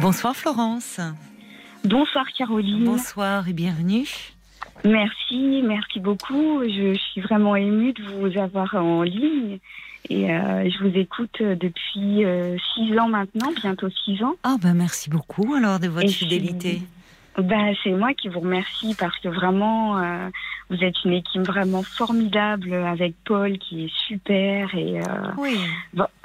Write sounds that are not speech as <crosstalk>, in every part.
Bonsoir Florence. Bonsoir Caroline. Bonsoir et bienvenue. Merci, merci beaucoup. Je, suis vraiment émue de vous avoir en ligne. Et euh, je vous écoute depuis euh, six ans maintenant, bientôt six ans. Ah ben merci beaucoup alors de votre fidélité. Ben, c'est moi qui vous remercie parce que vraiment, euh, vous êtes une équipe vraiment formidable avec Paul qui est super. Et oui.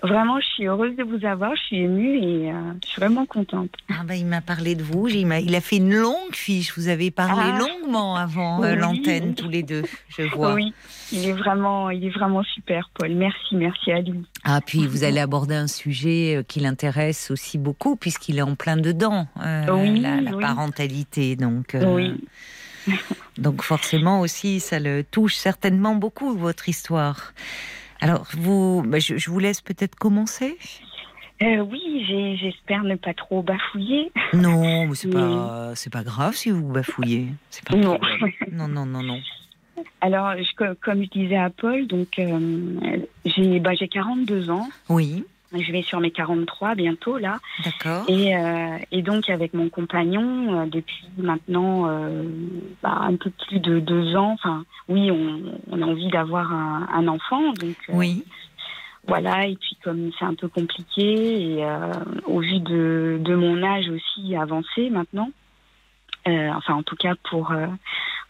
vraiment, je suis heureuse de vous avoir, je suis émue et je suis vraiment contente. Ah ben, il m'a parlé de vous, il a, fait une longue fiche, vous avez parlé ah. longuement avant l'antenne tous les deux, je vois. Oui, il est vraiment, il est vraiment super, Paul. Merci, merci à lui. Ah, puis vous allez aborder un sujet euh, qui l'intéresse aussi beaucoup, puisqu'il est en plein dedans, euh, la, parentalité. Donc, euh, oui. Donc forcément aussi, ça le touche certainement beaucoup, votre histoire. Alors, vous, bah, je, vous laisse peut-être commencer oui, j'espère ne pas trop bafouiller. Non, mais c'est pas, c'est pas grave si vous bafouillez. Pas non. non, non, non, non. Alors, comme je disais à Paul, donc euh, j'ai bah, 42 ans. Oui. Je vais sur mes 43 bientôt là. D'accord. Et, euh, et, donc avec mon compagnon euh, depuis maintenant bah, un peu plus de deux ans. Enfin, oui, on, a envie d'avoir un, enfant. Donc, oui. Voilà. Et puis comme c'est un peu compliqué et au vu de, de, mon âge aussi avancé maintenant. enfin, en tout cas pour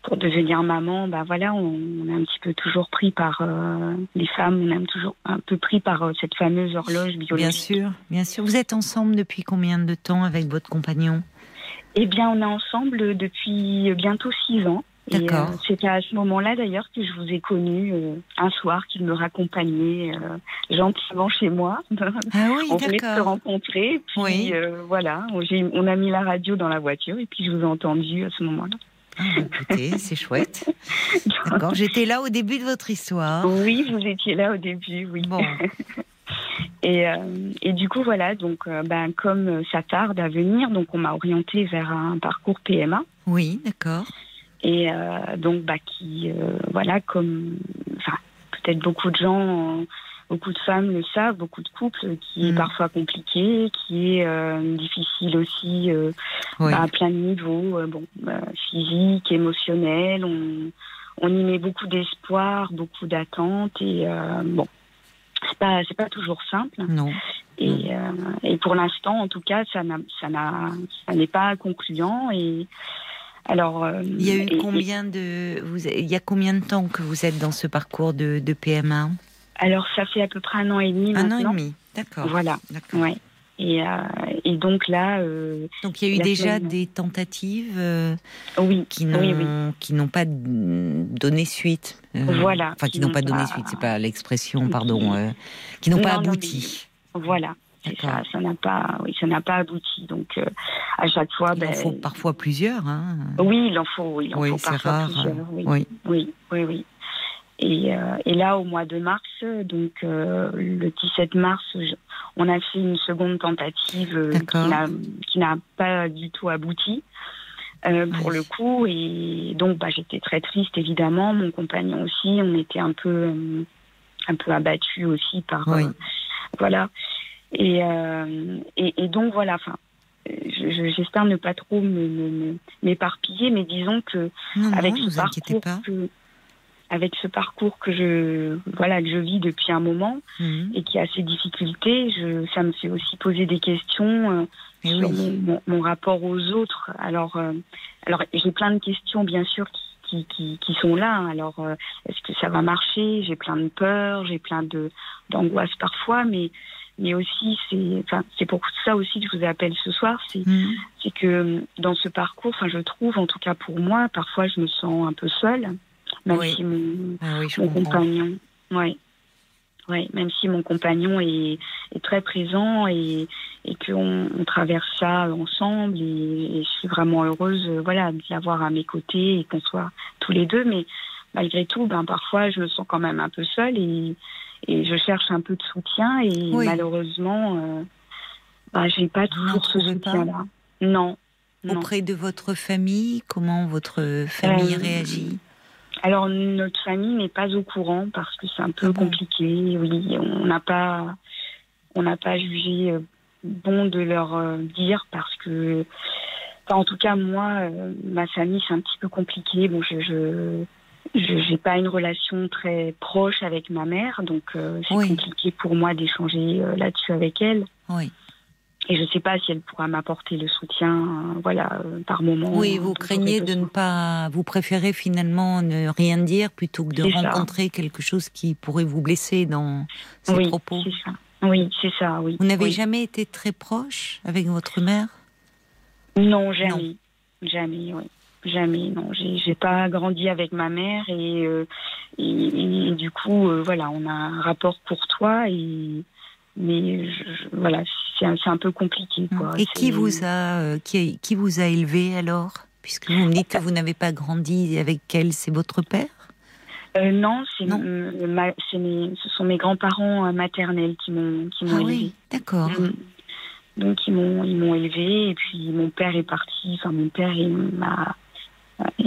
pour devenir maman, bah voilà, on, est un petit peu toujours pris par euh, les femmes, on est toujours un peu pris par euh, cette fameuse horloge biologique. Bien sûr, bien sûr. Vous êtes ensemble depuis combien de temps avec votre compagnon? Eh bien, on est ensemble depuis bientôt six ans. D'accord. Euh, C'était à ce moment-là d'ailleurs que je vous ai connu un soir qu'il me raccompagnait gentiment chez moi. Ah oui, <laughs> on venait de se rencontrer. Puis oui. voilà, on a mis la radio dans la voiture et puis je vous ai entendu à ce moment-là. Ah, écoutez, c'est chouette. <laughs> D'accord, j'étais là au début de votre histoire. Oui, vous étiez là au début, oui. Bon. <laughs> Et, euh, et, du coup, voilà, donc, euh, ben, comme ça tarde à venir, donc on m'a orientée vers un parcours PMA. Oui, d'accord. Et euh, donc, bah, qui, voilà, comme, peut-être beaucoup de gens beaucoup de femmes le savent, beaucoup de couples, qui est mm. parfois compliqué, qui est euh, difficile aussi euh, à plein de niveaux, euh, bon, bah, physique, émotionnel. On, on y met beaucoup d'espoir, beaucoup d'attentes et bon, c'est pas c'est pas toujours simple. Non. Et, et pour l'instant, en tout cas, ça n'a ça n'a ça n'est pas concluant et alors, il y a eu combien de vous, il y a combien de temps que vous êtes dans ce parcours de, de PMA alors, ça fait à peu près un an et demi un maintenant. Un an et demi, d'accord. Voilà. Ouais. Et, euh, et, donc là. Euh, donc il y a eu déjà des tentatives euh, oui, qui n'ont qui n'ont pas donné suite. voilà. Enfin, qui, n'ont pas, donné suite, c'est pas l'expression, pardon, qui n'ont pas abouti. voilà. Ça, ça n'a pas, oui, ça n'a pas abouti. Donc à chaque fois, il ben, en faut parfois plusieurs. Hein. Oui, il en faut, il en faut parfois rare. plusieurs. Oui, oui, oui, oui. Et, euh, et, là, au mois de mars, donc euh, le 17 mars, on a fait une seconde tentative euh, qui n'a pas du tout abouti. pour le coup. Et donc, bah, j'étais très triste, évidemment. Mon compagnon aussi. On était un peu, un peu abattus aussi par. voilà. Et, et, et, donc, voilà. Enfin, j'espère ne pas trop m'éparpiller, mais disons que avec ce parcours que, avec ce parcours que je voilà que je vis depuis un moment mhm. et qui a ses difficultés, je, ça me fait aussi poser des questions euh, eh sur mon, rapport aux autres. Alors euh, alors j'ai plein de questions bien sûr qui, qui, qui, sont là. Alors euh, est-ce que ça va marcher? J'ai plein de peurs, j'ai plein de d'angoisse parfois, mais mais aussi c'est enfin c'est pour ça aussi que je vous appelle ce soir c'est mhm. c'est que dans ce parcours enfin je trouve en tout cas pour moi parfois je me sens un peu seule même si mon, ah compagnon, ouais, ouais, même si mon compagnon est, est très présent et, et qu'on on traverse ça ensemble et, je suis vraiment heureuse, voilà, de l'avoir à mes côtés et qu'on soit tous les deux, mais malgré tout, ben parfois je me sens quand même un peu seule et, et je cherche un peu de soutien et malheureusement, euh, ben, j'ai pas toujours ce soutien-là. Non, Auprès de votre famille, comment votre famille euh, réagit? Alors notre famille n'est pas au courant parce que c'est un peu ah compliqué. Oui, on n'a pas, on n'a pas jugé euh, bon de leur dire parce que, en tout cas, moi, ma famille, c'est un petit peu compliqué. Bon, je, je je n'ai pas une relation très proche avec ma mère, donc c'est compliqué pour moi d'échanger là-dessus avec elle. Oui. Et je ne sais pas si elle pourra m'apporter le soutien, euh, voilà, euh, par moment. Oui, vous craignez de ne pas, vous préférez finalement ne rien dire plutôt que de rencontrer quelque chose qui pourrait vous blesser dans ces oui, propos? Ça. Oui, c'est ça, oui. Vous n'avez jamais été très proche avec votre mère? Non, jamais, jamais, oui, jamais. Non, j'ai pas grandi avec ma mère et, euh, et, du coup, voilà, on a un rapport courtois et mais voilà, c'est un, peu compliqué. Quoi. Et qui vous a euh, qui, qui, vous a élevé alors? Puisque vous me dites que vous n'avez pas grandi avec elle, c'est votre père? Euh, Non, c'est ce sont mes grands-parents euh, maternels qui m'ont qui m'ont ah Oui, d'accord. Mm. Donc ils m'ont ils m'ont élevé et puis mon père est parti. Enfin mon père il m'a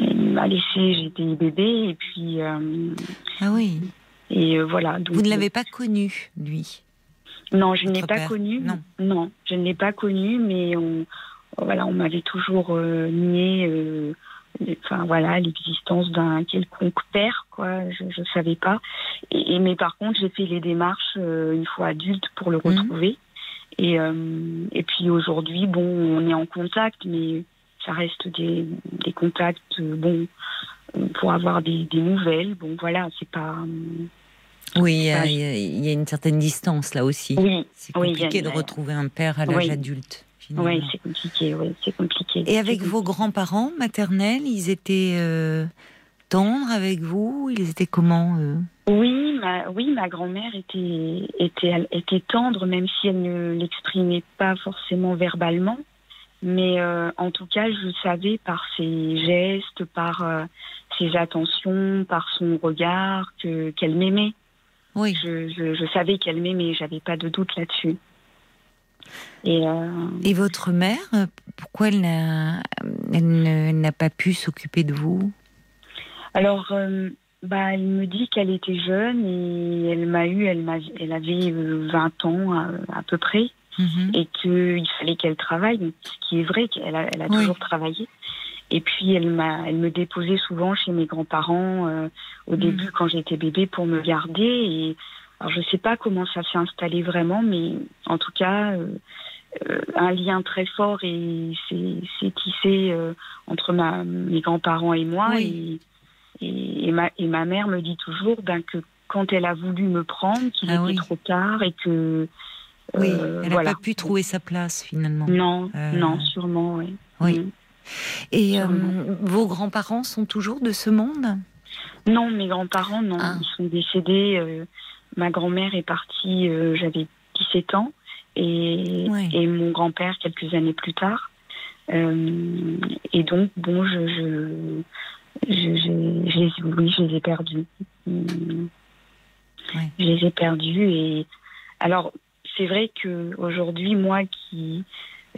m'a laissé, j'étais bébé et puis. ah oui. Et voilà. vous ne l'avez pas connu, lui? Non, je ne l'ai pas connu. Non. non, je ne l'ai pas connu, mais on, voilà, on m'avait toujours euh, nié, euh, enfin voilà, l'existence d'un quelconque père, quoi. Je ne savais pas. Et, mais par contre, j'ai fait les démarches euh, une fois adulte pour le mhm. retrouver. Et, et puis aujourd'hui, bon, on est en contact, mais ça reste des, des contacts, bon, pour avoir des, des nouvelles. Bon, voilà, c'est pas. Oui, il y, a, une certaine distance là aussi. Oui. C'est compliqué de retrouver un père à l'âge adulte. Oui, c'est compliqué. Oui, c'est compliqué. Et avec vos grands-parents maternels, ils étaient euh, tendres avec vous? Ils étaient comment Oui, ma, oui, ma grand-mère était, était, était tendre, même si elle ne l'exprimait pas forcément verbalement. Mais euh, en tout cas, je savais par ses gestes, par euh, ses attentions, par son regard, que qu'elle m'aimait. Oui. Je, savais qu'elle m'aimait, j'avais pas de doute là-dessus. Et, euh, Et, votre mère, pourquoi elle n'a, pas pu s'occuper de vous? Alors, euh, bah, elle me dit qu'elle était jeune et elle m'a eu, elle, m'a, elle avait 20 euh, ans à, peu près. Mhm. Et qu'il fallait qu'elle travaille, ce qui est vrai qu'elle a, elle a toujours travaillé. Et puis elle m'a, elle me déposait souvent chez mes grands-parents euh, au mm. début quand j'étais bébé pour me garder. Et alors je sais pas comment ça s'est installé vraiment, mais en tout cas euh, euh, un lien très fort et c'est tissé entre ma, mes grands-parents et moi. Et, et, ma, et ma mère me dit toujours ben, que quand elle a voulu me prendre, qu'il ah était trop tard et que oui, elle n'a pas pu trouver sa place finalement. Non, non, sûrement, oui. Oui. Mm. Et euh, vos grands-parents sont toujours de ce monde? Non, mes grands-parents, non. Ah. Ils sont décédés. Euh, ma grand-mère est partie, euh, j'avais 17 ans, et, et mon grand-père quelques années plus tard. et donc, bon, je, je, je, les, oui, je les ai perdus. Je les ai perdus. Et alors, c'est vrai que aujourd'hui, moi qui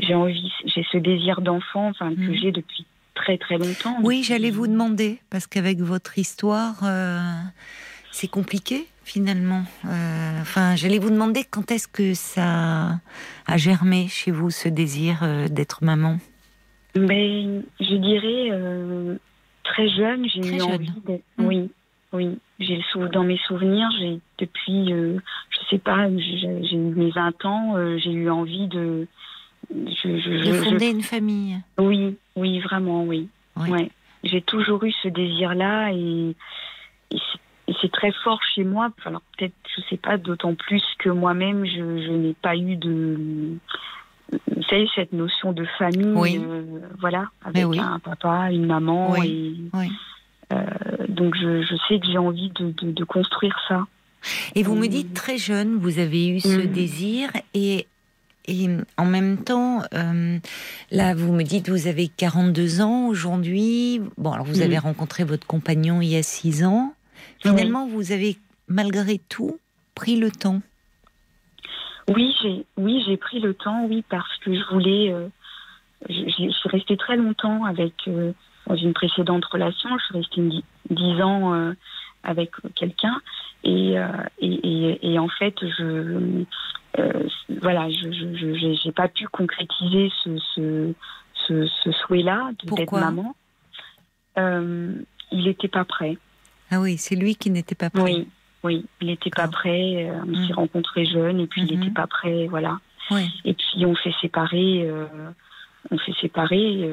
j'ai envie, j'ai ce désir d'enfant, enfin que mhm. j'ai depuis très très longtemps. Oui, j'allais vous demander parce qu'avec votre histoire, euh, c'est compliqué finalement. Euh, enfin, j'allais vous demander quand est-ce que ça a germé chez vous ce désir euh, d'être maman? Mais je dirais très jeune, j'ai eu envie d'être. Mhm. Oui, oui. J'ai dans mes souvenirs, j'ai depuis, je sais pas, j'ai eu mes 20 ans, j'ai eu envie de de fonder une famille. Oui, oui, vraiment, oui. Ouais. J'ai toujours eu ce désir-là et, c'est très fort chez moi. Alors peut-être, je sais pas, d'autant plus que moi-même, je, n'ai pas eu de, vous savez, cette notion de famille, euh, voilà, avec un papa, une maman. Et, euh, donc je, sais que j'ai envie de, construire ça. Et vous me euh, dites très jeune, vous avez eu ce mm. désir et et en même temps, euh, là, vous me dites, vous avez 42 ans aujourd'hui. Bon, alors vous avez rencontré votre compagnon il y a 6 ans. Finalement, vous avez, malgré tout, pris le temps. Oui, j'ai oui, j'ai pris le temps, oui, parce que je voulais. Euh, je, suis restée très longtemps avec euh, dans une précédente relation. Je suis restée 10 ans avec quelqu'un et, et, et, et, en fait, je voilà, je n'ai pas pu concrétiser ce, ce, ce, souhait-là d'être maman. Euh, il n'était pas prêt. Ah oui, c'est lui qui n'était pas prêt. Oui, oui, il n'était pas prêt. Euh, on s'est mm. rencontrés jeunes et puis il n'était mm-hmm. pas prêt, voilà. Et puis on s'est séparés, euh, on s'est séparés.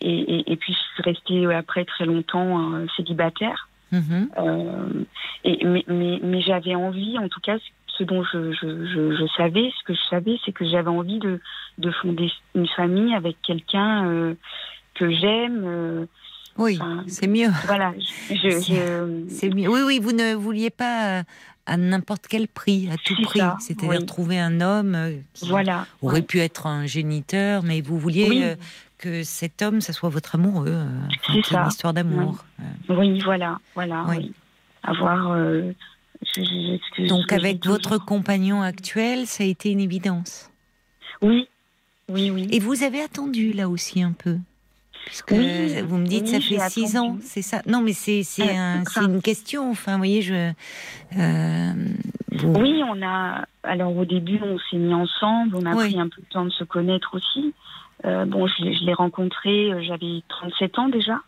et, et, puis je suis restée après très longtemps célibataire. Mm-hmm. et, mais, mais, mais j'avais envie, en tout cas, ce dont je, je, je, savais, ce que je savais, c'est que j'avais envie de, de, fonder une famille avec quelqu'un euh, que j'aime. Euh, oui, c'est mieux. Voilà, c'est mieux. Oui, oui, vous ne vouliez pas euh, à n'importe quel prix, à tout prix. C'est-à-dire trouver un homme qui voilà, aurait pu être un géniteur, mais vous vouliez que cet homme, ça soit votre amoureux. c'est une histoire d'amour. Oui. voilà, voilà. Oui. Donc avec votre compagnon actuel, ça a été une évidence Oui, oui, oui. Et vous avez attendu là aussi un peu? Puisque vous me dites, ça fait six ans, c'est ça? Non, mais c'est euh, une question. Enfin, vous voyez, je. Euh, oui, on a. Alors, au début, on s'est mis ensemble, on a pris un peu de temps de se connaître aussi. Euh, bon, je, je l'ai rencontré, j'avais 37 ans déjà.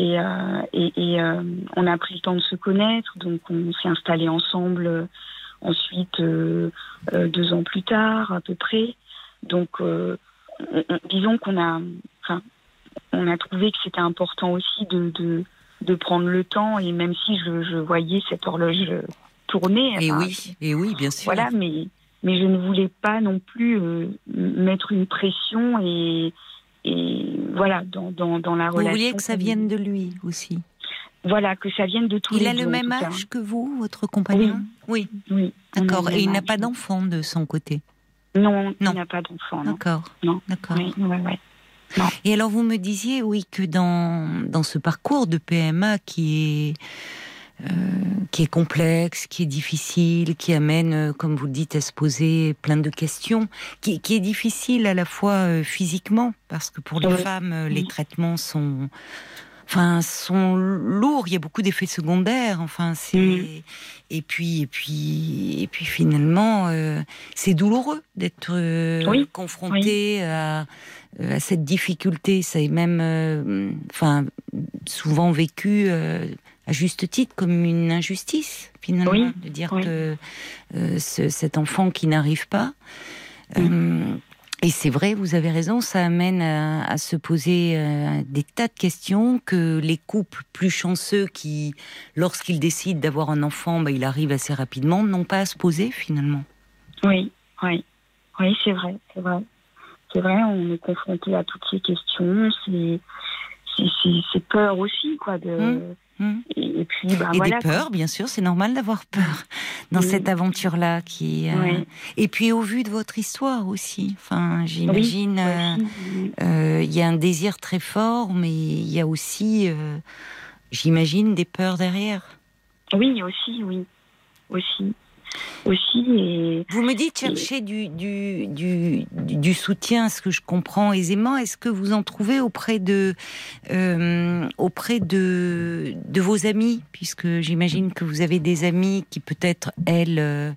Et, euh, et, euh, on a pris le temps de se connaître, donc on s'est installé ensemble euh, ensuite deux ans plus tard à peu près. Donc disons qu'on a, enfin, on a trouvé que c'était important aussi de, de, de, prendre le temps et même si je, je voyais cette horloge tourner. Et oui, et oui, bien sûr. Voilà, mais mais je ne voulais pas non plus mettre une pression et et voilà, dans, dans, dans la relation. Vous vouliez que ça vienne de lui aussi Voilà, que ça vienne de tous il les Il a le même âge que vous, votre compagnon Oui. Oui. D'accord. Et il n'a pas d'enfant de son côté Non, il n'a pas d'enfant. D'accord. Non. D'accord. Oui, ouais, Non. Et alors vous me disiez, oui, que dans, dans ce parcours de PMA qui est euh, qui est complexe, qui est difficile, qui amène, euh, comme vous le dites, à se poser plein de questions, qui, est difficile à la fois euh, physiquement, parce que pour les femmes, les traitements sont, enfin, sont lourds. Il y a beaucoup d'effets secondaires. Enfin, c'est et puis et puis et puis finalement, c'est douloureux d'être confronté À, à, cette difficulté. Ça est même, enfin, souvent vécu à juste titre comme une injustice finalement de dire que euh, cet enfant qui n'arrive pas. Euh, et c'est vrai, vous avez raison, ça amène à, se poser euh, des tas de questions que les couples plus chanceux qui, lorsqu'ils décident d'avoir un enfant, bah, il arrive assez rapidement, n'ont pas à se poser finalement. Oui, oui, oui, c'est vrai, c'est vrai. C'est vrai, on est confronté à toutes ces questions, c'est, c'est, peur aussi, quoi, de. Hum. Hmm. Et, puis, bah, des peurs, bien sûr, c'est normal d'avoir peur dans cette aventure-là. Qui, euh, Et puis au vu de votre histoire aussi, enfin, j'imagine, euh, euh, il y a un désir très fort, mais il y a aussi, j'imagine, des peurs derrière. Oui, aussi, oui, aussi aussi. Et, vous me dites chercher du, du, du, du, soutien, ce que je comprends aisément. Est-ce que vous en trouvez auprès de, euh, auprès de, de vos amis? Puisque j'imagine que vous avez des amis qui peut-être, elles, euh,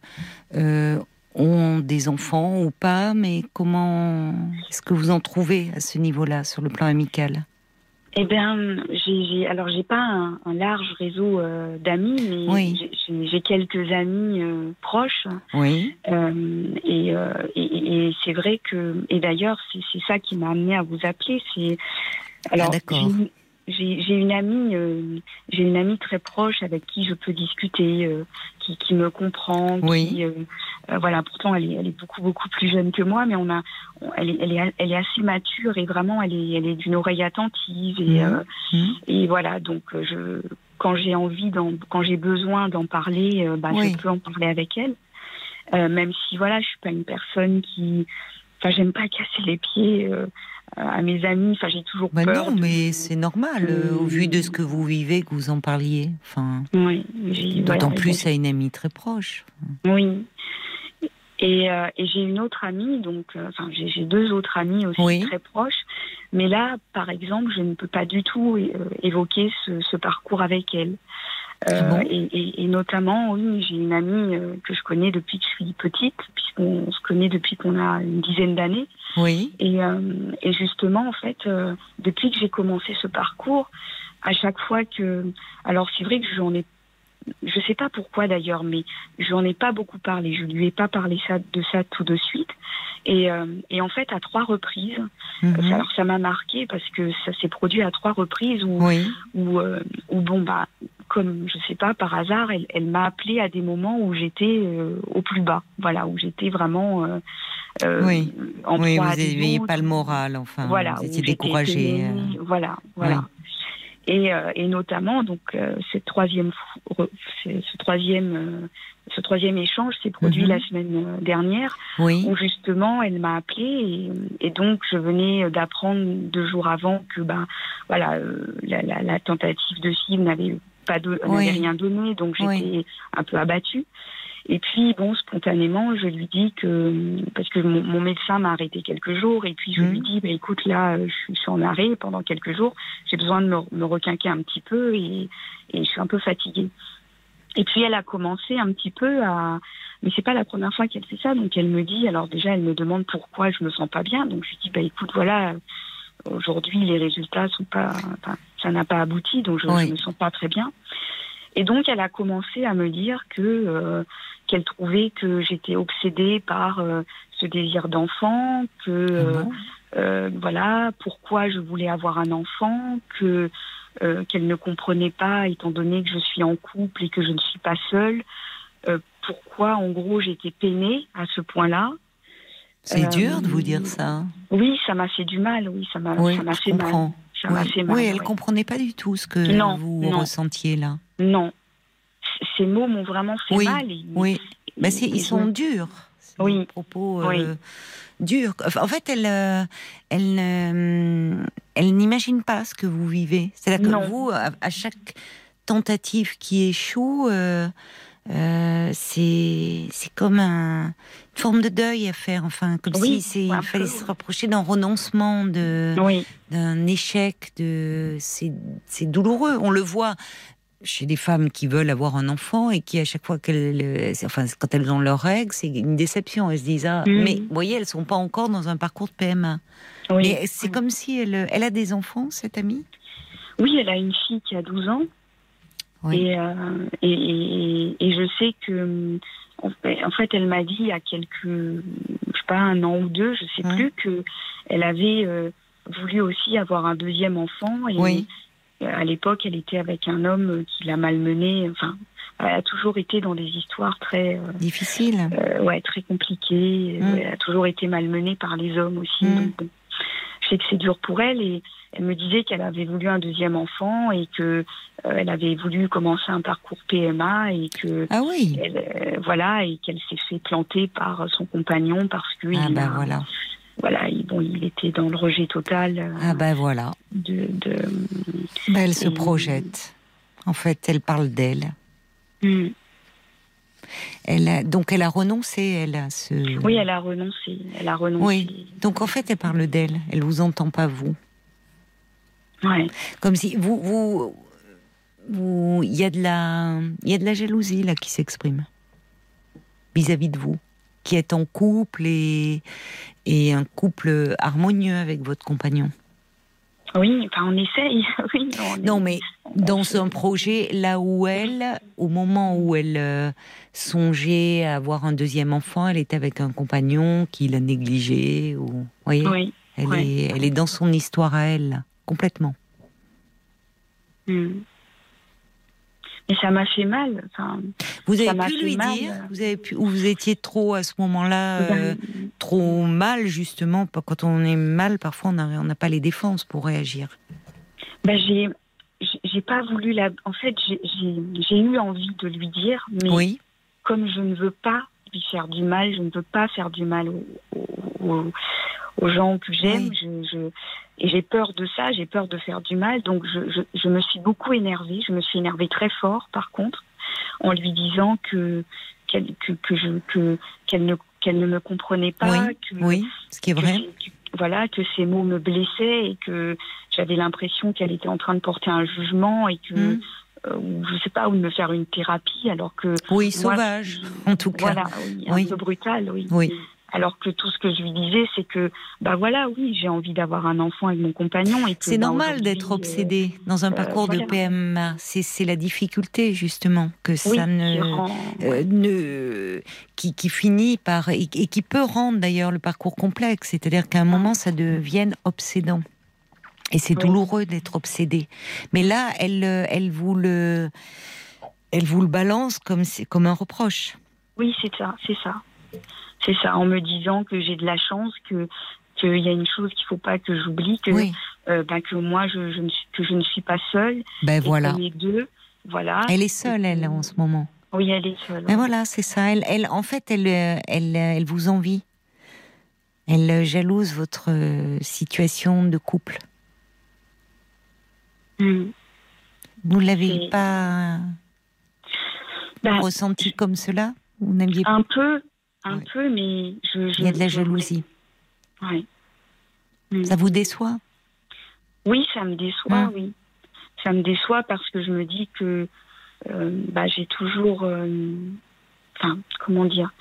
euh, ont des enfants ou pas, mais comment est-ce que vous en trouvez à ce niveau-là, sur le plan amical? Eh bien, j'ai, alors j'ai pas un, large réseau euh, d'amis, mais j'ai, quelques amis euh, proches. Oui. Euh, et, et, c'est vrai que, et d'ailleurs, c'est, ça qui m'a amené à vous appeler. C'est alors, ah, d'accord j'ai une amie, euh, j'ai une amie très proche avec qui je peux discuter, euh, qui, qui, me comprend. Qui, euh, voilà, pourtant elle est, elle est beaucoup beaucoup plus jeune que moi, mais on a, elle est, elle est, elle est assez mature et vraiment elle est, elle est d'une oreille attentive et, mmh. Mmh. et voilà. Donc je, quand j'ai envie, quand j'ai besoin d'en parler, bah, je peux en parler avec elle. même si voilà, je suis pas une personne qui, enfin, j'aime pas casser les pieds à mes amis. Enfin, j'ai toujours bah peur. Non, mais c'est normal euh, au vu de ce que vous vivez, que vous en parliez. Enfin, oui. D'autant plus à une amie très proche. Oui. Et, euh, et j'ai une autre amie, donc, euh, enfin, j'ai deux autres amies aussi très proches. Mais là, par exemple, je ne peux pas du tout évoquer ce, ce parcours avec elle. Ah et, notamment, oui, j'ai une amie que je connais depuis que je suis petite, puisqu'on se connaît depuis qu'on a une dizaine d'années. Oui. Et, et, justement, en fait, depuis que j'ai commencé ce parcours, à chaque fois que, alors c'est vrai que j'en ai je sais pas pourquoi d'ailleurs, mais j'en ai pas beaucoup parlé. Je lui ai pas parlé ça, de ça tout de suite. Et, euh, et en fait, à trois reprises, mhm. alors ça m'a marqué parce que ça s'est produit à trois reprises où, où, euh, où, bon, bah, comme je sais pas, par hasard, elle, elle m'a appelé à des moments où j'étais euh, au plus bas. Voilà, où j'étais vraiment. oui, en oui vous n'aviez pas le moral, enfin. Voilà, vous étiez découragée. Voilà, voilà. Et, euh, et, notamment donc euh, cette troisième ce troisième euh, ce troisième échange s'est produit mhm. la semaine dernière oui. où justement elle m'a appelé et, et, donc je venais d'apprendre deux jours avant que ben voilà la, la, la, tentative de cible n'avait pas de, n'avait rien donné donc j'étais un peu abattue et puis, bon, spontanément, je lui dis que, parce que mon, médecin m'a arrêté quelques jours, et puis je lui mmh. dis, bah, écoute, là, je suis en arrêt pendant quelques jours, j'ai besoin de me, me, requinquer un petit peu, et, et je suis un peu fatiguée. Et puis elle a commencé un petit peu à, mais c'est pas la première fois qu'elle fait ça, donc elle me dit, alors déjà elle me demande pourquoi je me sens pas bien, donc je lui dis bah écoute voilà, aujourd'hui les résultats sont pas, enfin, ça n'a pas abouti, donc je, ne me sens pas très bien. Et donc elle a commencé à me dire que euh, qu'elle trouvait que j'étais obsédée par euh, ce désir d'enfant, que ah euh, voilà pourquoi je voulais avoir un enfant, que qu'elle ne comprenait pas étant donné que je suis en couple et que je ne suis pas seule, pourquoi en gros j'étais peinée à ce point-là. C'est dur de vous dire ça. Oui, ça m'a fait du mal. Oui, ça m'a fait mal. Ça oui. fait mal. Oui, elle comprenait pas du tout ce que vous ressentiez là. Non. Ces mots m'ont vraiment fait mal. oui, ils sont durs. Oui. propos euh, durs. En fait, elle, euh, elle, elle n'imagine pas ce que vous vivez. C'est-à-dire que vous, à, chaque tentative qui échoue, euh, c'est comme un, forme de deuil à faire. Enfin, comme si il fallait se rapprocher d'un renoncement, de d'un échec. De c'est douloureux. On le voit chez des femmes qui veulent avoir un enfant et qui, à chaque fois qu'elles, enfin, quand elles ont leurs règles, c'est une déception. Elles se disent, ah, mm. mais vous voyez, elles sont pas encore dans un parcours de PMA. Oui. c'est comme si elle, elle a des enfants, cette amie? Oui, elle a une fille qui a 12 ans. Oui. Euh, et, et, et, je sais que, en fait, elle m'a dit il y a quelques, je sais pas, un an ou deux, je sais plus, que elle avait euh, voulu aussi avoir un deuxième enfant. Et, oui à l'époque, elle était avec un homme qui l'a malmenée. Enfin, elle a toujours été dans des histoires très euh, difficiles. Euh, ouais, très compliquées. Mm. Elle a toujours été malmenée par les hommes aussi. Mm. Donc, je sais que c'est dur pour elle et elle me disait qu'elle avait voulu un deuxième enfant et que euh, elle avait voulu commencer un parcours PMA et que ah oui voilà et qu'elle s'est fait planter par son compagnon parce que ah ben voilà voilà, il, bon, il était dans le rejet total. Euh, ah ben voilà. De, ben, elle se projette. En fait, elle parle d'elle. Hmm. Elle a, donc elle a renoncé, elle a ce. Oui, elle a renoncé. Elle a renoncé. Oui. Donc en fait, elle parle d'elle. Elle vous entend pas vous. Ouais. Comme si vous, vous, vous, il y a de la, il y a de la jalousie là qui s'exprime vis-à-vis de vous qui êtes en couple et, et un couple harmonieux avec votre compagnon. Oui, enfin on essaye. <laughs> non, mais dans un projet, là où elle, au moment où elle euh, songeait à avoir un deuxième enfant, elle était avec un compagnon qui l'a négligé. Ou, voyez? Oui, elle, Est, elle est dans son histoire à elle, complètement. Hmm. Et ça m'a fait mal. Enfin, vous avez pu lui dire, vous avez pu, ou vous étiez trop à ce moment-là, ben, euh, trop mal justement. Quand on est mal, parfois on n'a pas les défenses pour réagir. Ben j'ai, j'ai pas voulu la. En fait, j'ai eu envie de lui dire, mais oui. comme je ne veux pas lui faire du mal, je ne veux pas faire du mal aux, aux, gens que j'aime. je, et j'ai peur de ça, j'ai peur de faire du mal. Donc je, je, je, me suis beaucoup énervée. Je me suis énervée très fort, par contre, en lui disant que qu'elle que, que je que qu'elle ne qu'elle ne me comprenait pas. Oui, que, oui ce qui est vrai. voilà, que ces mots me blessaient et que j'avais l'impression qu'elle était en train de porter un jugement et que mm. ou je sais pas, ou de me faire une thérapie, alors que oui, sauvage, en tout cas, voilà, un peu brutal, oui. Oui. Alors que tout ce que je lui disais, c'est que, bah voilà, oui, j'ai envie d'avoir un enfant avec mon compagnon. C'est bah, normal d'être obsédé euh, dans un euh, parcours de PMA. C'est la difficulté, justement, que ça ne. Euh, ne qui, qui, finit par. Et, qui peut rendre d'ailleurs le parcours complexe. C'est-à-dire qu'à un moment, ça devienne obsédant. Et c'est douloureux d'être obsédé. Mais là, elle, elle vous le. Elle vous le balance comme, comme un reproche. Oui, c'est ça, c'est ça. C'est ça, en me disant que j'ai de la chance, que qu'il y a une chose qu'il faut pas que j'oublie, que euh, ben, que moi je, je, ne suis, que je ne suis pas seule. Ben voilà. Les deux, voilà. Elle est seule, elle, en ce moment. Oui, elle est seule. Ben voilà, c'est ça. Elle, elle, en fait, elle, elle, elle vous envie. Elle jalouse votre situation de couple. Hmm. Vous ne l'avez pas ben, ressenti comme cela? Vous n'aviez un peu, un peu, mais je, Il y a de la jalousie. Oui. Mm. Ça vous déçoit? Oui, ça me déçoit, oui. Ça me déçoit parce que je me dis que euh, bah, j'ai toujours. Euh, enfin, comment dire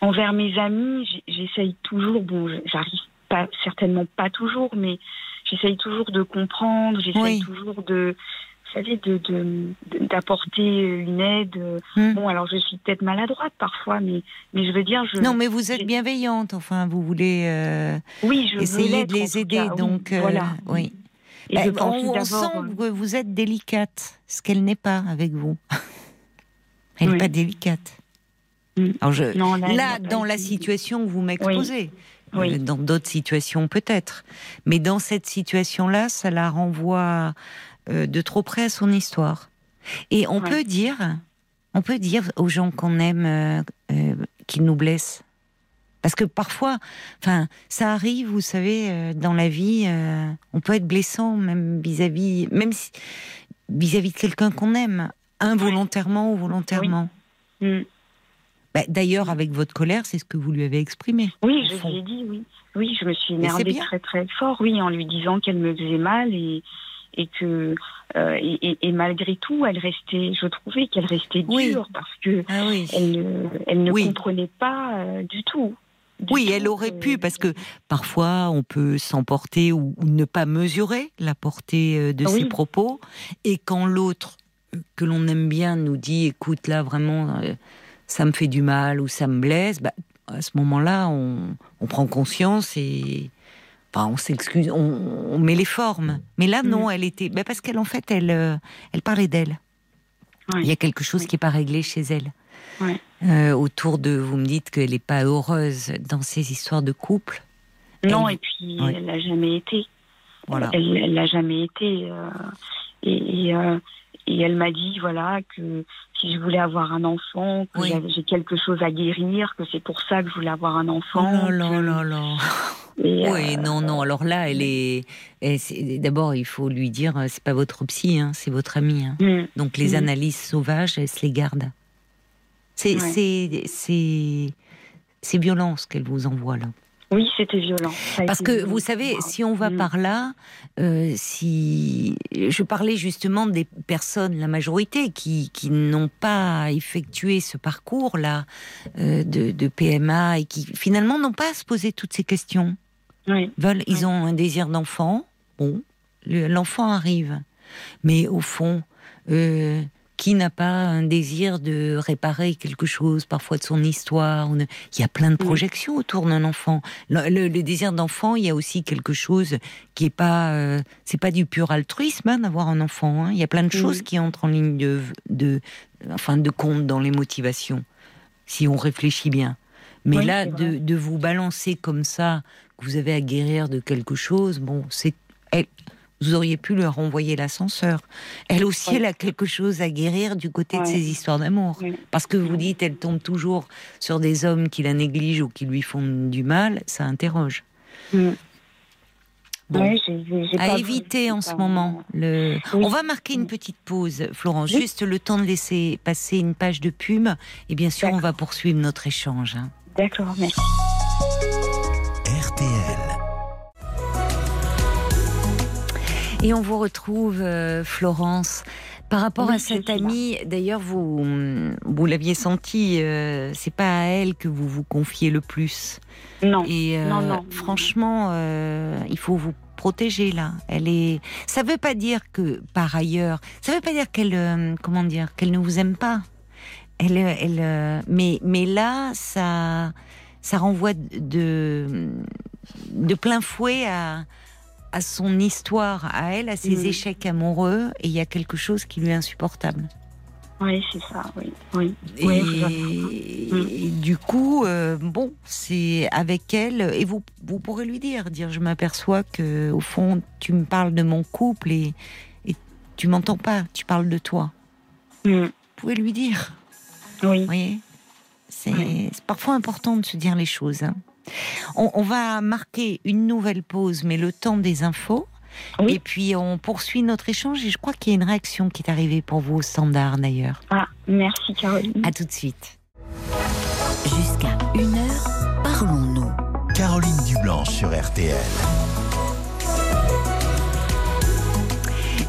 Envers mes amis, j'essaye toujours. Bon, j'arrive pas, certainement pas toujours, mais j'essaye toujours de comprendre, j'essaye toujours de savez, de, d'apporter une aide. Hmm. Bon, alors je suis peut-être maladroite parfois, mais, mais je veux dire, je. Non, mais vous êtes bienveillante. Enfin, vous voulez. Euh, oui, je essayer de les aider. donc, euh, voilà. Oui. Bah, on, sent que vous êtes délicate, ce qu'elle n'est pas avec vous. <laughs> Elle n'est pas délicate. Hmm. Alors je, là, dans la situation que vous m'exposez, euh, dans d'autres situations peut-être, mais dans cette situation-là, ça la renvoie euh, de trop près à son histoire. Et on peut dire, on peut dire aux gens qu'on aime euh, euh, qu'ils nous blessent. Parce que parfois, enfin, ça arrive, vous savez, dans la vie, on peut être blessant même vis-à-vis, même vis-à-vis de quelqu'un qu'on aime, involontairement ou volontairement. Mm. Bah, d'ailleurs, avec votre colère, c'est ce que vous lui avez exprimé. Oui, je lui ai dit, oui. Oui, je me suis énervée très très fort, oui, en lui disant qu'elle me faisait mal et, et que euh, et, malgré tout, elle restait, je trouvais qu'elle restait dure parce que ah elle ne, elle ne comprenait pas euh, du tout. oui, elle aurait pu, parce que parfois on peut s'emporter ou, ne pas mesurer la portée euh, de ses propos, et quand l'autre que l'on aime bien nous dit, écoute, là vraiment, ça me fait du mal ou ça me blesse, bah, à ce moment-là, on, on, prend conscience et, on s'excuse, on, met les formes. Mais là, non, mm. elle était. Ben parce qu'elle, en fait, elle, euh, elle parlait d'elle. Il y a quelque chose qui n'est pas réglé chez elle. Euh, autour de. Vous me dites qu'elle n'est pas heureuse dans ces histoires de couple. Non, et puis elle n'a jamais été. Voilà. Elle l'a jamais été. Euh, et, et elle m'a dit voilà que si je voulais avoir un enfant, que j'ai quelque chose à guérir, que c'est pour ça que je voulais avoir un enfant. Oh là là là oui, euh, non, non. Alors là, elle est. D'abord, il faut lui dire, euh, c'est pas votre psy, hein, c'est votre amie. Hein. Mm. Donc les mm. analyses sauvages, elle se les garde. C'est c'est violent ce qu'elle vous envoie là. Oui, c'était violent. Parce que vous savez, si on va mm. par là, euh, si je parlais justement des personnes, la majorité, qui, qui n'ont pas effectué ce parcours-là euh, de, de, PMA et qui finalement n'ont pas à se poser toutes ces questions. Oui. Veulent, ils ont un désir d'enfant. Bon, l'enfant arrive, mais au fond, euh, qui n'a pas un désir de réparer quelque chose, parfois de son histoire Il y a plein de projections autour d'un enfant. Le, désir d'enfant, il y a aussi quelque chose qui est pas, euh, c'est pas du pur altruisme hein, d'avoir un enfant. Hein. Il y a plein de choses qui entrent en ligne de, de, enfin, de compte dans les motivations, si on réfléchit bien. Mais là, de, de, vous balancer comme ça, que vous avez à guérir de quelque chose, bon, c'est vous auriez pu leur envoyer l'ascenseur. Elle aussi, elle a quelque chose à guérir du côté de ses histoires d'amour. Parce que vous dites, elle tombe toujours sur des hommes qui la négligent ou qui lui font du mal, ça interroge. Mm. à éviter en ce moment. Le... On va marquer une petite pause, Florence, juste le temps de laisser passer une page de pub. Et bien sûr, on va poursuivre notre échange. D'accord, merci. RTL. Et on vous retrouve, euh, Florence. Par rapport à cette amie, d'ailleurs, vous, vous l'aviez senti, euh, c'est pas à elle que vous vous confiez le plus. Non. Et non, non, franchement, il faut vous protéger là. Elle est. Ça veut pas dire que par ailleurs, ça veut pas dire qu'elle, comment dire, qu'elle ne vous aime pas. Elle, elle, mais, mais là, ça, ça renvoie de, de plein fouet à, à son histoire, à elle, à ses mm. échecs amoureux, et il y a quelque chose qui lui est insupportable. Oui, c'est ça, oui. oui. Et, du coup, euh, bon, c'est avec elle, et vous, vous pourrez lui dire, dire, je m'aperçois que au fond, tu me parles de mon couple et, et tu m'entends pas, tu parles de toi. Mm. Vous pouvez lui dire. Oui. Vous voyez, c'est parfois important de se dire les choses. Hein. On, va marquer une nouvelle pause, mais le temps des infos. Et puis on poursuit notre échange et je crois qu'il y a une réaction qui est arrivée pour vous au standard d'ailleurs. Ah, merci Caroline. À tout de suite. Jusqu'à une heure, parlons-nous. Caroline Dublanche sur RTL.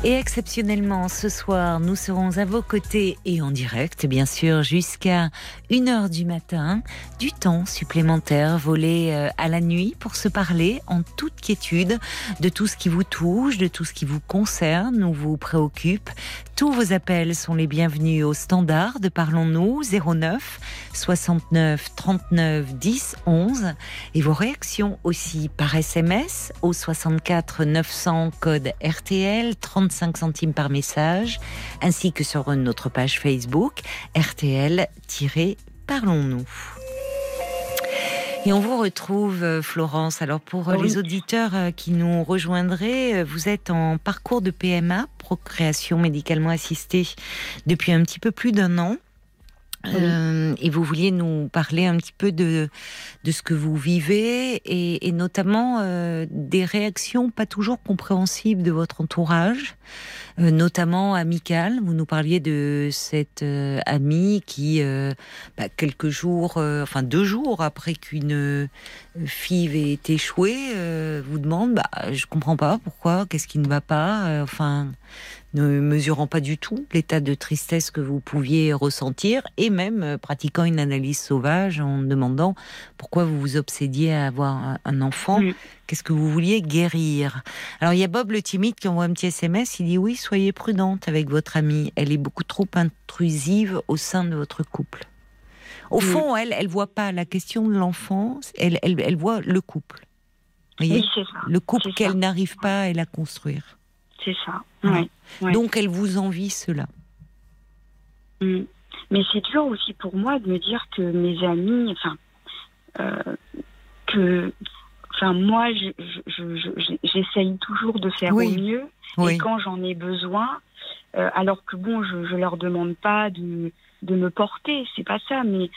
Et exceptionnellement, ce soir, nous serons à vos côtés et en direct, bien sûr, jusqu'à 1h du matin. Du temps supplémentaire volé euh, à la nuit pour se parler en toute quiétude de tout ce qui vous touche, de tout ce qui vous concerne ou vous préoccupe. Tous vos appels sont les bienvenus au standard de Parlons-nous 09 69 39 10 11 et vos réactions aussi par SMS au 64 900 code RTL 35 centimes par message ainsi que sur notre page Facebook RTL-Parlons-nous. Et on vous retrouve, euh, Florence. Alors pour euh, les auditeurs euh, qui nous rejoindraient, vous êtes en parcours de PMA, procréation médicalement assistée, depuis un petit peu plus d'un an. Et vous vouliez nous parler un petit peu de, de ce que vous vivez et, notamment des réactions pas toujours compréhensibles de votre entourage. Euh, notamment amicale. Vous nous parliez de cette euh, amie qui, euh, bah, quelques jours, enfin deux jours après qu'une fille ait échoué, vous demande, bah, je comprends pas pourquoi, qu'est-ce qui ne va pas, enfin, ne mesurant pas du tout l'état de tristesse que vous pouviez ressentir et même pratiquant une analyse sauvage en demandant pourquoi vous vous obsédiez à avoir un enfant. Qu'est-ce que vous vouliez guérir? Alors il y a Bob le timide qui envoie un petit SMS. Il dit oui, soyez prudente avec votre amie. Elle est beaucoup trop intrusive au sein de votre couple. Au fond, elle, elle voit pas la question de l'enfant. Elle, elle, elle, voit le couple. oui, ça. Le couple qu'elle n'arrive pas à la construire. C'est ça. Donc elle vous envie cela. Mm. Mais c'est dur aussi pour moi de me dire que mes amis, enfin, euh, que Enfin, moi, j'essaye toujours de faire au mieux. Et quand j'en ai besoin, euh, alors que bon, je, je leur demande pas de, de me porter, c'est pas ça, mais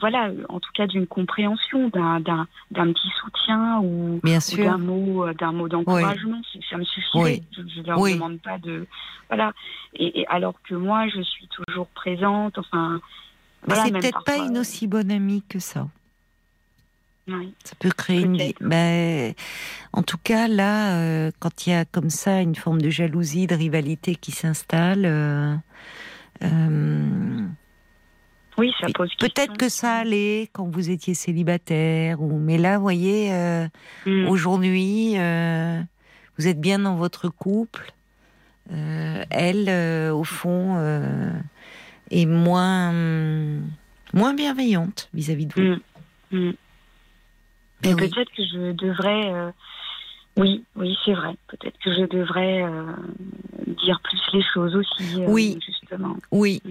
voilà, en tout cas d'une compréhension, d'un petit soutien ou, d'un mot, d'un mot d'encouragement, ça me suffit. Je, je leur demande pas de, voilà. Et, alors que moi, je suis toujours présente. Enfin, voilà, c'est peut-être pas une aussi bonne amie que ça. Ça peut créer une. Ben, en tout cas, là, euh, quand il y a comme ça une forme de jalousie, de rivalité qui s'installe. Euh, euh, oui, ça pose. Peut-être que ça allait quand vous étiez célibataire, ou mais là, vous voyez, hmm. aujourd'hui, vous êtes bien dans votre couple. elle, au fond, est moins moins bienveillante vis-à-vis de vous. Hmm. Hmm. Mais peut-être que je devrais. Euh, oui, oui, c'est vrai. Peut-être que je devrais euh, dire plus les choses aussi. Euh, oui. Justement. Oui.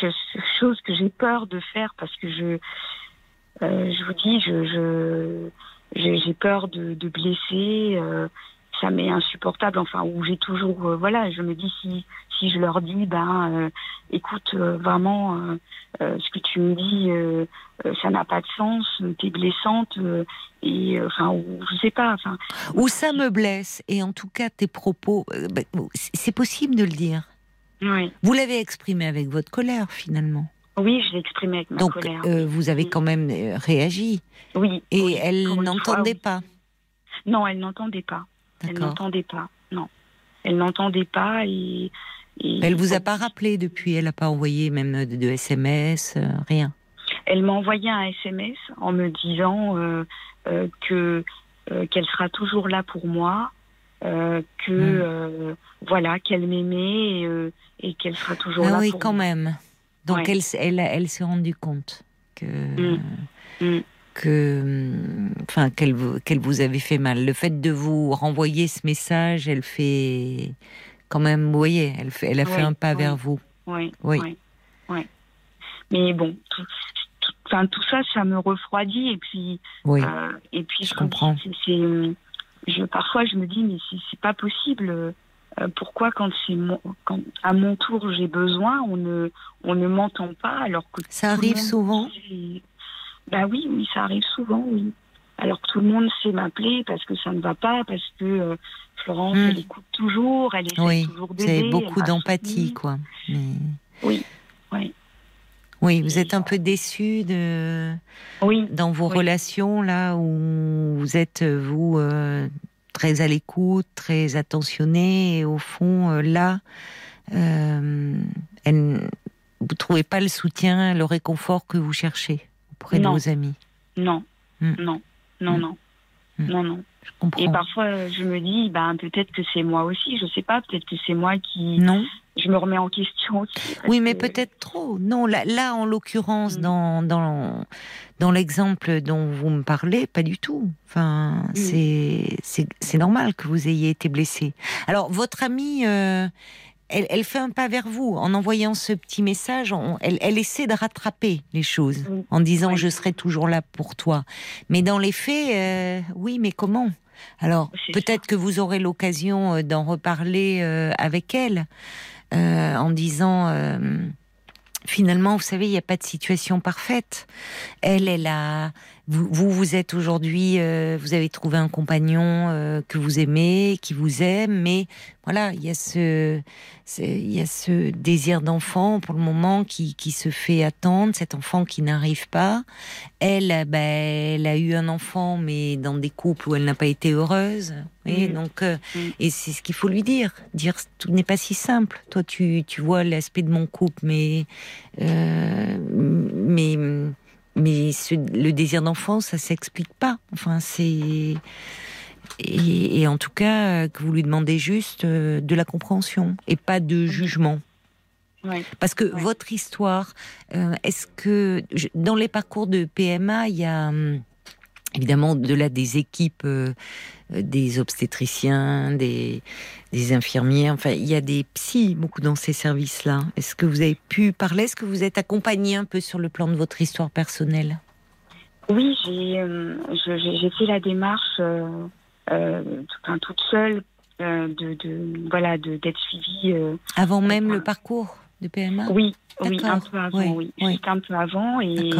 C'est chose que j'ai peur de faire parce que je. je vous dis, je. j'ai peur de, de blesser ça m'est insupportable. Enfin, où j'ai toujours, euh, voilà, je me dis si si je leur dis, ben, euh, écoute, euh, vraiment, ce que tu me dis, ça n'a pas de sens, t'es blessante, et enfin, ou, je sais pas, enfin. Ou ça me blesse, et en tout cas tes propos, bah, c'est possible de le dire. Oui. Vous l'avez exprimé avec votre colère finalement. Oui, je l'ai exprimé avec ma colère. Donc, vous avez quand même réagi. Oui. Et elle n'entendait pas. Non, elle n'entendait pas. Elle n'entendait pas, non. elle n'entendait pas et, Elle vous a pas rappelé depuis Elle n'a pas envoyé même de, SMS, rien? Elle m'a envoyé un SMS en me disant que qu'elle sera toujours là pour moi, que hmm. voilà qu'elle m'aimait et, qu'elle sera toujours ah là oui, pour quand même. Donc elle, elle, elle s'est rendue compte que. Hmm. Hmm. Que, enfin, qu'elle qu'elle vous avait fait mal. Le fait de vous renvoyer ce message, elle fait quand même, vous voyez, elle, fait, elle a fait un pas vers vous. Oui, oui, oui. Mais bon, tout, enfin, tout ça, ça me refroidit et puis, oui. Euh, et puis je, comprends. je, parfois, je me dis, mais c'est pas possible. Euh, pourquoi quand c'est quand à mon tour j'ai besoin, on ne on ne m'entend pas alors que ça arrive souvent. Bah oui, oui, ça arrive souvent, oui. Alors que tout le monde sait m'appeler parce que ça ne va pas, parce que euh, Florence, hmm. elle écoute toujours, elle essaie oui, toujours d'aider. Vous avez beaucoup d'empathie, quoi. Oui, oui. Oui, vous êtes un peu déçu de oui, dans vos relations là où vous êtes vous euh, très à l'écoute, très attentionné, et au fond euh, là, euh, elle, vous trouvez pas le soutien, le réconfort que vous cherchez? Auprès de vos amis. Non, hmm. non, non, hmm. non, hmm. non, non. Je comprends. Et parfois, je me dis, ben peut-être que c'est moi aussi. Je sais pas. Peut-être que c'est moi qui. Non je me remets en question aussi. Oui, mais peut-être trop. Non, là, là en l'occurrence, mm. dans, dans, dans l'exemple dont vous me parlez, pas du tout. Enfin, mm. c'est, c'est normal que vous ayez été blessé. Alors, votre amie, euh, elle, elle, fait un pas vers vous. En envoyant ce petit message, elle, elle, essaie de rattraper les choses en disant je serai toujours là pour toi. Mais dans les faits, euh, oui, mais comment? Alors peut-être que vous aurez l'occasion euh, d'en reparler avec elle. Euh, en disant euh, finalement, vous savez, il n'y a pas de situation parfaite. Elle, elle a, vous, vous, êtes aujourd'hui, euh, vous avez trouvé un compagnon que vous aimez, qui vous aime, mais voilà, il y a ce, il y a ce désir d'enfant pour le moment qui, qui, se fait attendre, cet enfant qui n'arrive pas. Elle, bah, elle a eu un enfant, mais dans des couples où elle n'a pas été heureuse. Oui, mm. donc, euh, mm. et c'est ce qu'il faut lui dire. Dire, tout n'est pas si simple. Toi, tu, tu vois l'aspect de mon couple, mais, euh, mais, le désir d'enfant, ça s'explique pas. Enfin, c'est et, en tout cas que vous lui demandez juste euh, de la compréhension et pas de jugement. Parce que votre histoire, euh, est-ce que dans les parcours de PMA, il y a hum, évidemment au-delà des équipes, euh, des obstétriciens, des, des, infirmières, enfin il y a des psys beaucoup dans ces services-là. Est-ce que vous avez pu parler? Est-ce que vous êtes accompagné un peu sur le plan de votre histoire personnelle? Oui, j'ai fait la démarche euh, toute seule, euh, de, de, voilà, d'être suivie. Euh, avant même le parcours? De PMA Oui, oui, un peu avant, oui. Juste un peu avant et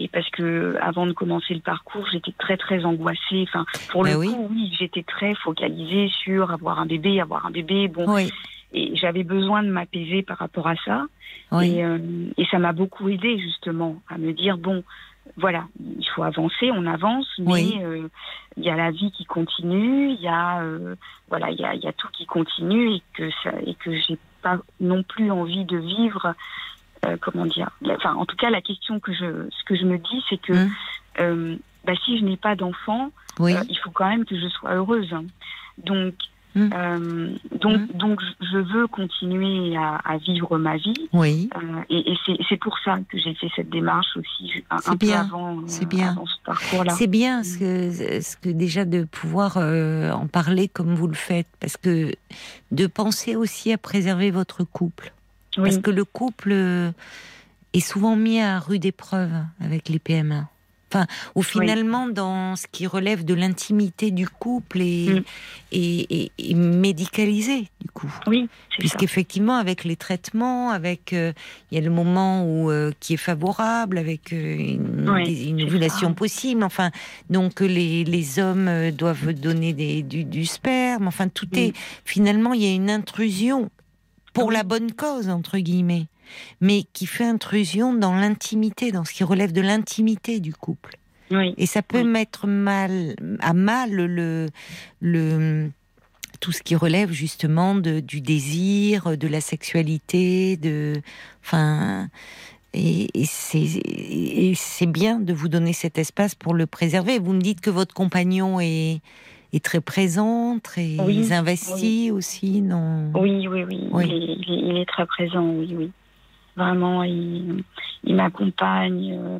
et parce que avant de commencer le parcours, j'étais très très angoissée. Enfin, pour le ben coup, oui, j'étais très focalisée sur avoir un bébé, avoir un bébé. Bon, et j'avais besoin de m'apaiser par rapport à ça. Et, et ça m'a beaucoup aidé justement à me dire bon, voilà, il faut avancer, on avance, mais euh, il y a la vie qui continue, il y a euh, voilà, il y a, tout qui continue et que ça et que j'ai pas non plus envie de vivre. Euh, comment dire Enfin, en tout cas, la question que je, ce que je me dis, c'est que mmh. bah, si je n'ai pas d'enfant, il faut quand même que je sois heureuse. Donc, Mmh. Euh, donc, mmh. donc, je veux continuer à, vivre ma vie. Oui. Euh, et, c'est pour ça que j'ai fait cette démarche aussi un, peu avant, euh, bien. avant, ce parcours-là. C'est bien ce que, ce que déjà de pouvoir en parler comme vous le faites, parce que de penser aussi à préserver votre couple, parce que le couple est souvent mis à rude épreuve avec les PMA. Enfin, ou finalement, dans ce qui relève de l'intimité du couple et, mm. médicalisé, du coup. Oui. Puisqu'effectivement, avec les traitements, avec. Euh, il y a le moment où, euh, qui est favorable, avec euh, une, ovulation possible. Enfin, donc les, les hommes doivent donner des, du, sperme. Enfin, tout est. Finalement, il y a une intrusion pour la bonne cause, entre guillemets mais qui fait intrusion dans l'intimité, dans ce qui relève de l'intimité du couple. Et ça peut mettre mal, à mal le, le, tout ce qui relève justement de, du désir, de la sexualité, de, enfin, et, et c'est bien de vous donner cet espace pour le préserver. Vous me dites que votre compagnon est, est très présent, très investi aussi, non? Oui, oui, oui. Il, est, très présent, oui, oui. Vraiment, il, il m'accompagne. Euh,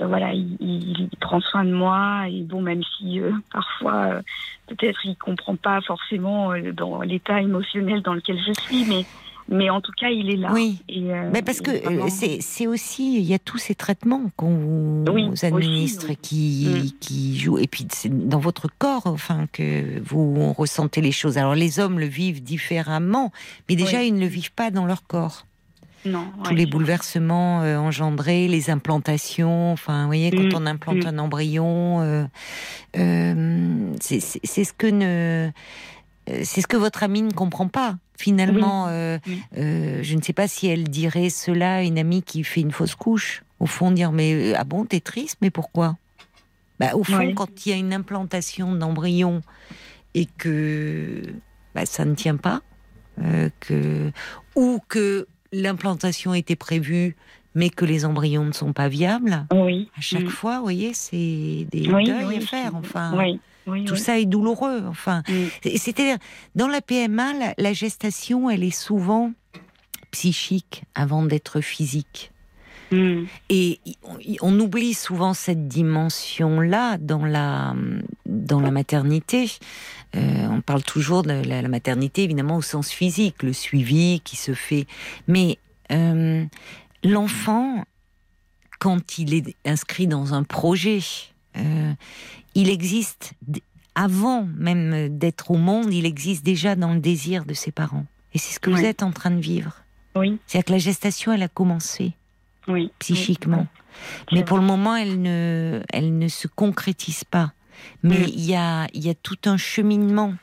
euh, voilà, il, prend soin de moi et bon, même si euh, parfois peut-être il comprend pas forcément dans l'état émotionnel dans lequel je suis, mais mais en tout cas, il est là. Oui. mais parce que c'est aussi, il y a tous ces traitements qu'on vous administre qui, mm. qui jouent. Et puis, c'est dans votre corps, enfin, que vous ressentez les choses. Alors, les hommes le vivent différemment, mais déjà, ils ne le vivent pas dans leur corps. Non, Tous les bouleversements euh, engendrés, les implantations, enfin, vous voyez, quand mm. on implante mm. un embryon, euh, euh, c'est ce que ne, c'est ce que votre amie ne comprend pas. Finalement, je ne sais pas si elle dirait cela à une amie qui fait une fausse couche. Au fond, dire mais ah bon, t'es triste, mais pourquoi? Bah, au fond, quand il y a une implantation d'embryon et que bah, ça ne tient pas, que ou que l'implantation était prévue, mais que les embryons ne sont pas viables? Oui. À chaque mm. fois, vous voyez, c'est des deuils à faire. Enfin, tout ça est douloureux. Enfin, mm. c'est-à-dire dans la PMA, la, gestation, elle est souvent psychique avant d'être physique. Mm. Et on, oublie souvent cette dimension-là dans la, dans la maternité. Euh, on parle toujours de la, maternité, évidemment, au sens physique, le suivi qui se fait. Mais euh, l'enfant, quand il est inscrit dans un projet, euh, il existe, avant même d'être au monde, il existe déjà dans le désir de ses parents. Et c'est ce que vous êtes en train de vivre. Oui. C'est-à-dire que la gestation, elle a commencé. Oui. Psychiquement. Mais pour le moment, elle ne, elle ne se concrétise pas. Mais il y, a, y a tout un cheminement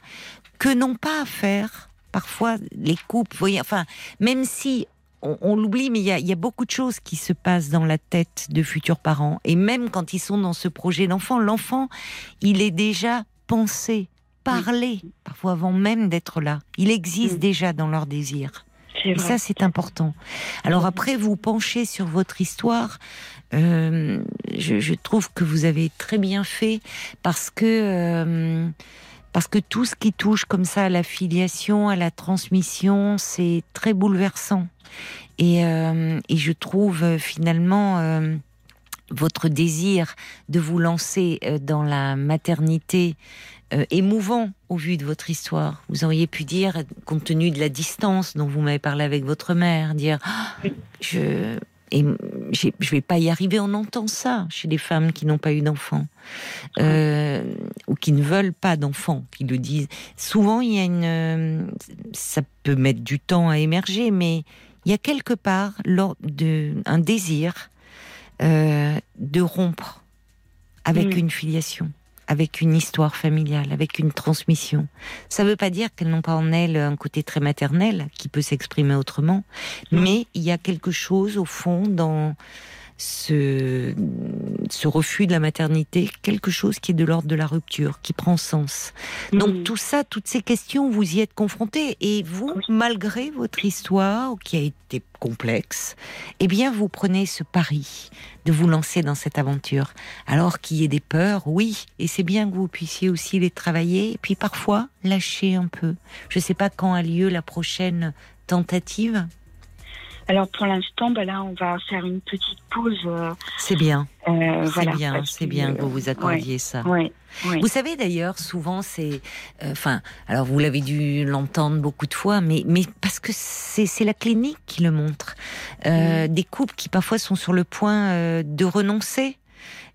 que n'ont pas à faire parfois les couples. Voyez, enfin, même si on, l'oublie, mais il y, a, beaucoup de choses qui se passent dans la tête de futurs parents. Et même quand ils sont dans ce projet d'enfant, l'enfant, il est déjà pensé, parlé, parfois avant même d'être là. Il existe déjà dans leur désir. Et ça, c'est important. Alors après, vous penchez sur votre histoire. Euh, je, trouve que vous avez très bien fait parce que euh, parce que tout ce qui touche comme ça à la filiation, à la transmission, c'est très bouleversant. Et, euh, et je trouve finalement votre désir de vous lancer dans la maternité euh, émouvant au vu de votre histoire. Vous auriez pu dire, compte tenu de la distance dont vous m'avez parlé avec votre mère, dire ah, je et je vais pas y arriver. On entend ça chez les femmes qui n'ont pas eu d'enfants euh, ou qui ne veulent pas d'enfants, qui le disent. Souvent, il y a une, ça peut mettre du temps à émerger, mais il y a quelque part de, un désir euh, de rompre avec mm. une filiation avec une histoire familiale, avec une transmission. Ça ne veut pas dire qu'elles n'ont pas en elles un côté très maternel qui peut s'exprimer autrement, mais il y a quelque chose au fond dans ce, ce refus de la maternité, quelque chose qui est de l'ordre de la rupture, qui prend sens. Donc tout ça, toutes ces questions, vous y êtes confrontés et vous, malgré votre histoire qui a été complexe, eh bien vous prenez ce pari de vous lancer dans cette aventure. Alors qu'il y ait des peurs, oui, et c'est bien que vous puissiez aussi les travailler et puis parfois lâcher un peu. Je ne sais pas quand a lieu la prochaine tentative. Alors pour l'instant, bah là, on va faire une petite pause. Euh, c'est bien. Euh, c'est bien, c'est bien que vous vous accordiez ça. Vous savez d'ailleurs, souvent c'est, euh, enfin, alors vous l'avez dû l'entendre beaucoup de fois, mais mais parce que c'est la clinique qui le montre. Mm. Des couples qui parfois sont sur le point de renoncer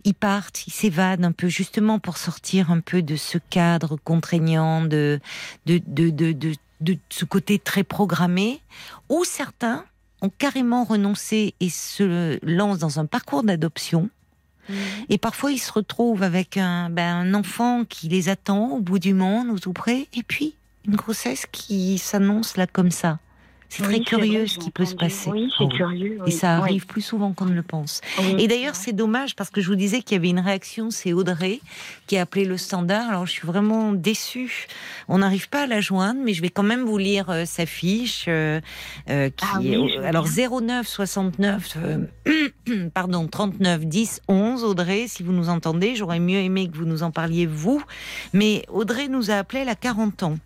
ils partent, ils s'évadent un peu justement pour sortir un peu de ce cadre contraignant, de de, de, de, de, de ce côté très programmé, ou certains ont carrément renoncé et se lancent dans un parcours d'adoption. Mhm. Et parfois, ils se retrouvent avec un, ben, un, enfant qui les attend au bout du monde ou tout près, et puis une grossesse qui s'annonce là comme ça. C'est très curieux ce qui peut se passer. Oui, c'est curieux. Et ça arrive plus souvent qu'on ne le pense. et d'ailleurs, c'est dommage parce que je vous disais qu'il y avait une réaction, c'est Audrey qui a appelé le standard. Alors, je suis vraiment déçue. On n'arrive pas à la joindre, mais je vais quand même vous lire euh, sa fiche. Euh, euh, qui ah est, alors, 09 69, <clears throat> pardon, 39 10 11. Audrey, si vous nous entendez, j'aurais mieux aimé que vous nous en parliez, vous. Mais Audrey nous a appelé, elle a 40 ans.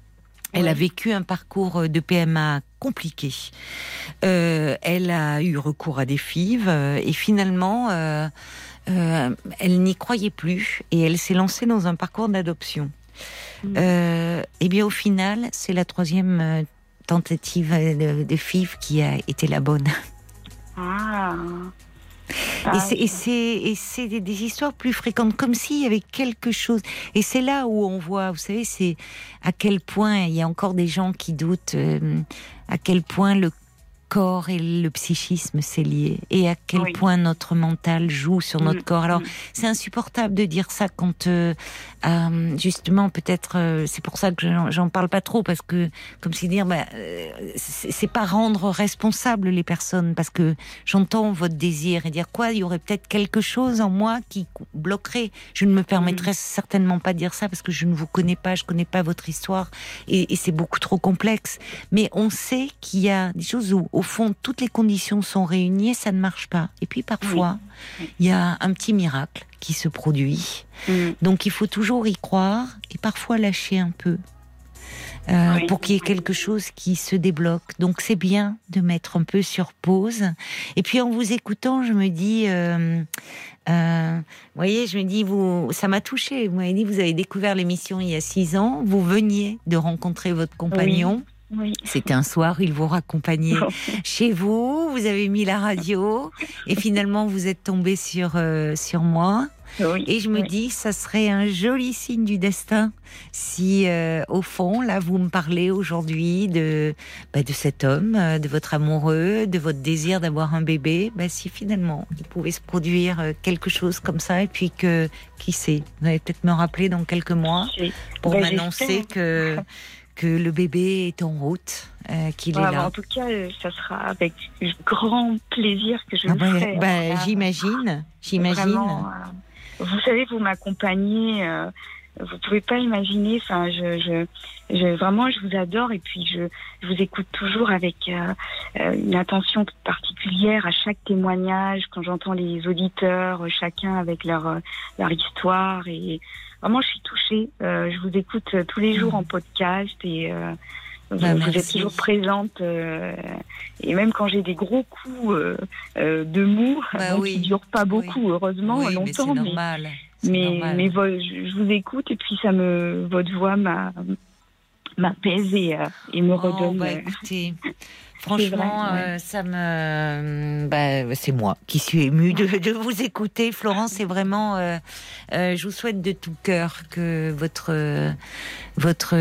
Elle a vécu un parcours de PMA compliqué. Euh, elle a eu recours à des fives euh, et finalement, euh, elle n'y croyait plus et elle s'est lancée dans un parcours d'adoption. Mm. et bien au final, c'est la troisième tentative de, de FIV qui a été la bonne. Ah. Ah et c'est des, histoires plus fréquentes, comme s'il y avait quelque chose. Et c'est là où on voit, vous savez, c'est à quel point il y a encore des gens qui doutent, euh, à quel point le corps et le psychisme c'est lié et à quel point notre mental joue sur notre mm. corps. Alors mm. c'est insupportable de dire ça quand euh, euh, justement peut-être euh, c'est pour ça que j'en parle pas trop parce que comme si dire bah, c'est pas rendre responsable les personnes parce que j'entends votre désir et dire quoi il y aurait peut-être quelque chose en moi qui bloquerait. Je ne me permettrai mm. certainement pas de dire ça parce que je ne vous connais pas, je connais pas votre histoire et, et c'est beaucoup trop complexe. Mais on sait qu'il y a des choses où au fond, toutes les conditions sont réunies, ça ne marche pas. Et puis parfois, il y a un petit miracle qui se produit. Mm. Donc il faut toujours y croire et parfois lâcher un peu. Euh, pour qu'il y ait quelque chose qui se débloque. Donc c'est bien de mettre un peu sur pause. Et puis en vous écoutant, je me dis, euh, euh, vous voyez, je me dis, vous, ça m'a touché. Vous m'avez dit, vous avez découvert l'émission il y a six ans, vous veniez de rencontrer votre compagnon. C'était un soir, il vous raccompagnait chez vous, vous avez mis la radio et finalement vous êtes tombé sur, euh, sur moi. et je me dis, ça serait un joli signe du destin si, euh, au fond, là, vous me parlez aujourd'hui de, bah, de cet homme, euh, de votre amoureux, de votre désir d'avoir un bébé. Bah, si finalement, il pouvait se produire quelque chose comme ça, et puis que, qui sait, vous allez peut-être me rappeler dans quelques mois pour bah, m'annoncer que que le bébé est en route, euh, qu'il est là. En tout cas, euh, ça sera avec grand plaisir que je ah le bah, ferai. Bah, j'imagine, j'imagine. Euh, vous savez, vous m'accompagnez. Euh, vous pouvez pas imaginer. Enfin, je, je, je, vraiment, je vous adore et puis je, je vous écoute toujours avec une attention particulière à chaque témoignage. Quand j'entends les auditeurs, chacun avec leur leur histoire et Vraiment, je suis touchée. Euh, je vous écoute euh, tous les jours en podcast et euh, bah, vous, êtes toujours présente. et même quand j'ai des gros coups de mou, bah, <laughs> qui ne durent pas beaucoup, heureusement, longtemps. Mais normal. Mais, mais, je vous écoute et puis ça me, votre voix m'a m'apaise et, et, me oh, redonne. Bah, écoutez, <laughs> Franchement, euh, ça me, bah, c'est moi qui suis émue de, vous écouter, Florence. C'est vraiment, euh, euh, je vous souhaite de tout cœur que votre votre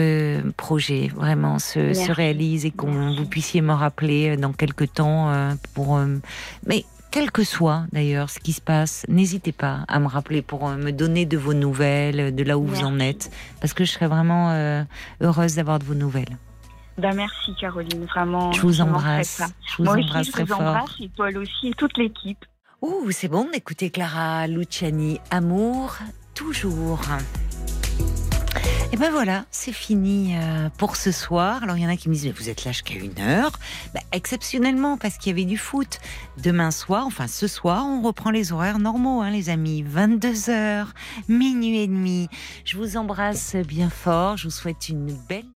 projet vraiment se, se réalise et qu'on vous puissiez me rappeler dans quelques temps pour. mais quel que soit d'ailleurs ce qui se passe, n'hésitez pas à me rappeler pour me donner de vos nouvelles, de là où vous en êtes, parce que je serais vraiment heureuse d'avoir de vos nouvelles. Ben merci Caroline, vraiment. Je vous embrasse. Je vous Moi embrasse aussi, je vous embrasse, et Paul aussi, et toute l'équipe. Ouh, c'est bon d'écouter Clara Luciani. Amour, toujours. Et ben voilà, c'est fini euh, pour ce soir. Alors il y en a qui me disent, mais vous êtes là jusqu'à une heure. Ben, exceptionnellement, parce qu'il y avait du foot. Demain soir, enfin ce soir, on reprend les horaires normaux, hein, les amis. 22h, minuit et demi. Je vous embrasse bien fort. Je vous souhaite une belle...